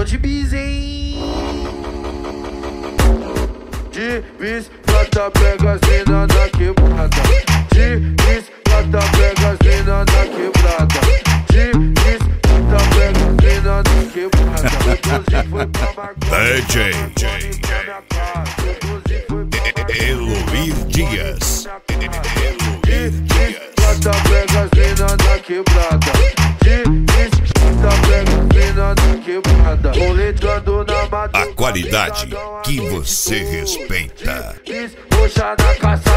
tô de bis, hein? De bis, plata, pega as mina da quebrada. De bis, plata, pega as mina da quebrada. De bis, plata, pega as mina da quebrada. DJ pra Eloir Dias. Eloir Dias. Plata, pega as mina da quebrada. Qualidade que você respeita. Roxa na caça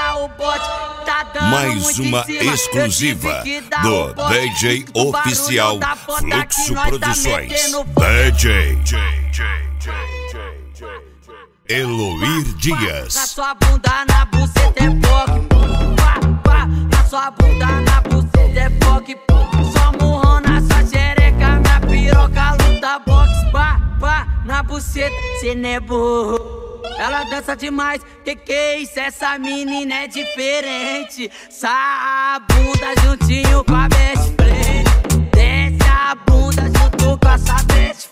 dá o bote, tá dando Mais uma exclusiva do DJ Oficial Fluxo tá Produções. DJ. Eloir Dias. Na sua bunda, na buceta é pop. Na sua bunda, na buceta é pop. Só murrona, sua xereca, na piroca luta box. Pá, pá, na buceta, cê não é burro. Ela dança demais, que que é isso? Essa menina é diferente. Sa bunda juntinho com a best friend. Desce a bunda junto com a friend.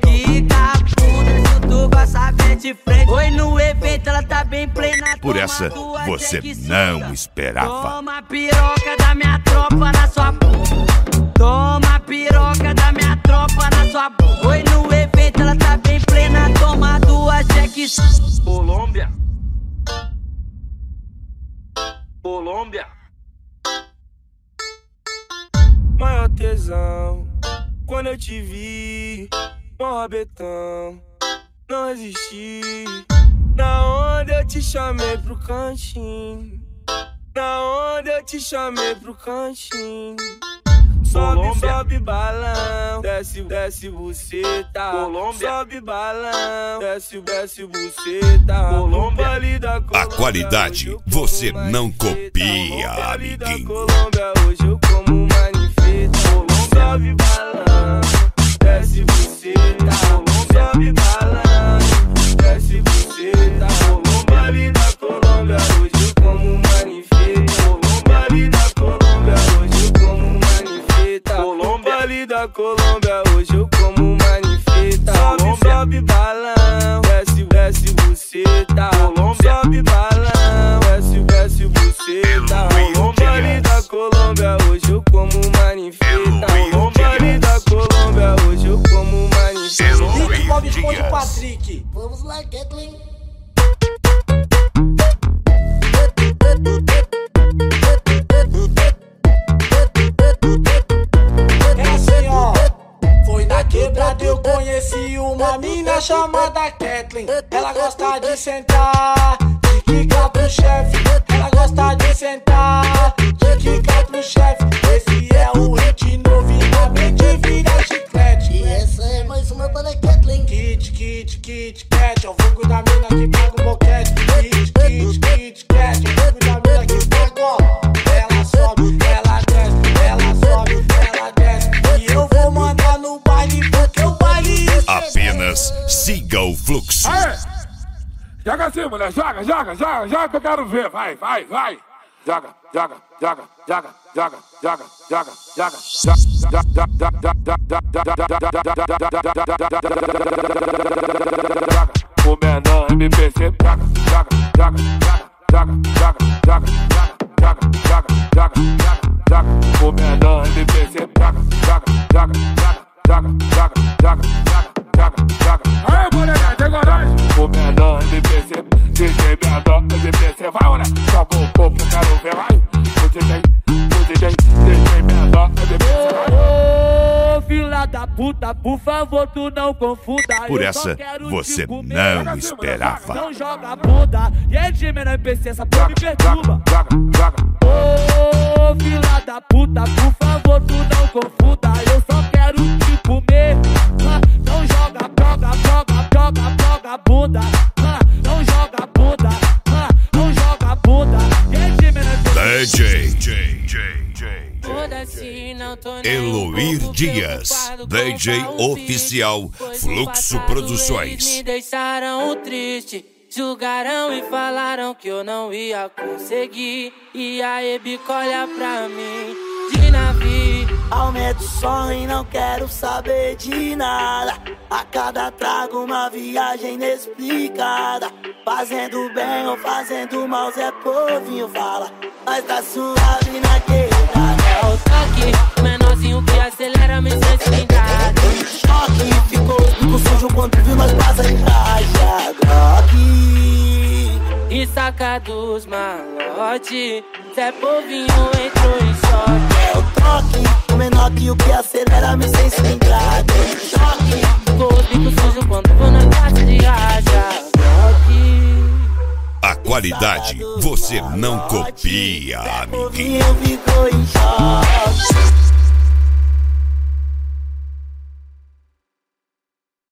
Quica a bunda junto com a sua best friend. Oi, no evento ela tá bem plena. Por essa você não esperava. Toma a piroca Colômbia. maior tesão. Quando eu te vi, mó betão, não resisti. Na onda eu te chamei pro cantinho. Na onda eu te chamei pro cantinho. Sobe, Colômbia. sobe balão, desce, desce buceta. Colômbia. Sobe balão, desce, desce buceta. Colômbia. No baile da A Colômbia, qualidade você não copia, amiguinho. Colômbia, hoje eu como Colômbia, hoje eu como manifesta. Sobe, sobe balão, desce, desce buceta. Sobe balão, desce, desce buceta. No baile da Colômbia, hoje eu como manifesta. No baile da Colômbia, hoje eu como manifesta. Link Bob Esponja. Patrick. Vamos lá, Kathleen. Quebrada eu conheci uma mina chamada Kathleen. Ela gosta de sentar, de quicar pro chefe. Ela gosta de sentar, de quicar pro chefe. Mulher, joga, joga, joga, joga que eu quero ver. Vai, vai, vai. Joga, joga, joga, joga, joga, joga, joga, joga, joga. O menor MPC, joga, joga, joga, joga, joga, joga, joga, joga, joga, joga, joga. O menor MPC, joga, joga, joga, joga, joga, joga, joga, na dota cê vai vaura Só vou pôr pro cara o velai O DJ, o DJ, DJ minha dota de PC vaura Ô fila da puta, por favor tu não confunda. Por essa você não esperava. Não joga bunda, e é de menor PC, essa porra me perturba. joga, joga. Eloir Dias, DJ oficial, Fluxo Produções. Me deixaram triste, julgaram e falaram que eu não ia conseguir. E aí, bico, olha pra mim, de navio. Aumento o som e não quero saber de nada. A cada trago uma viagem inexplicada. Fazendo bem ou fazendo mal, Zé Povinho fala. Nós tá suave na malote, Zé Povinho entrou em choque. É o toque, o menor que o que acelera me sem cilindrado. Choque, Ficou os bicos sujos quando vou na casa de raja. A qualidade você não copia, amiguinho. Povinho ficou em choque.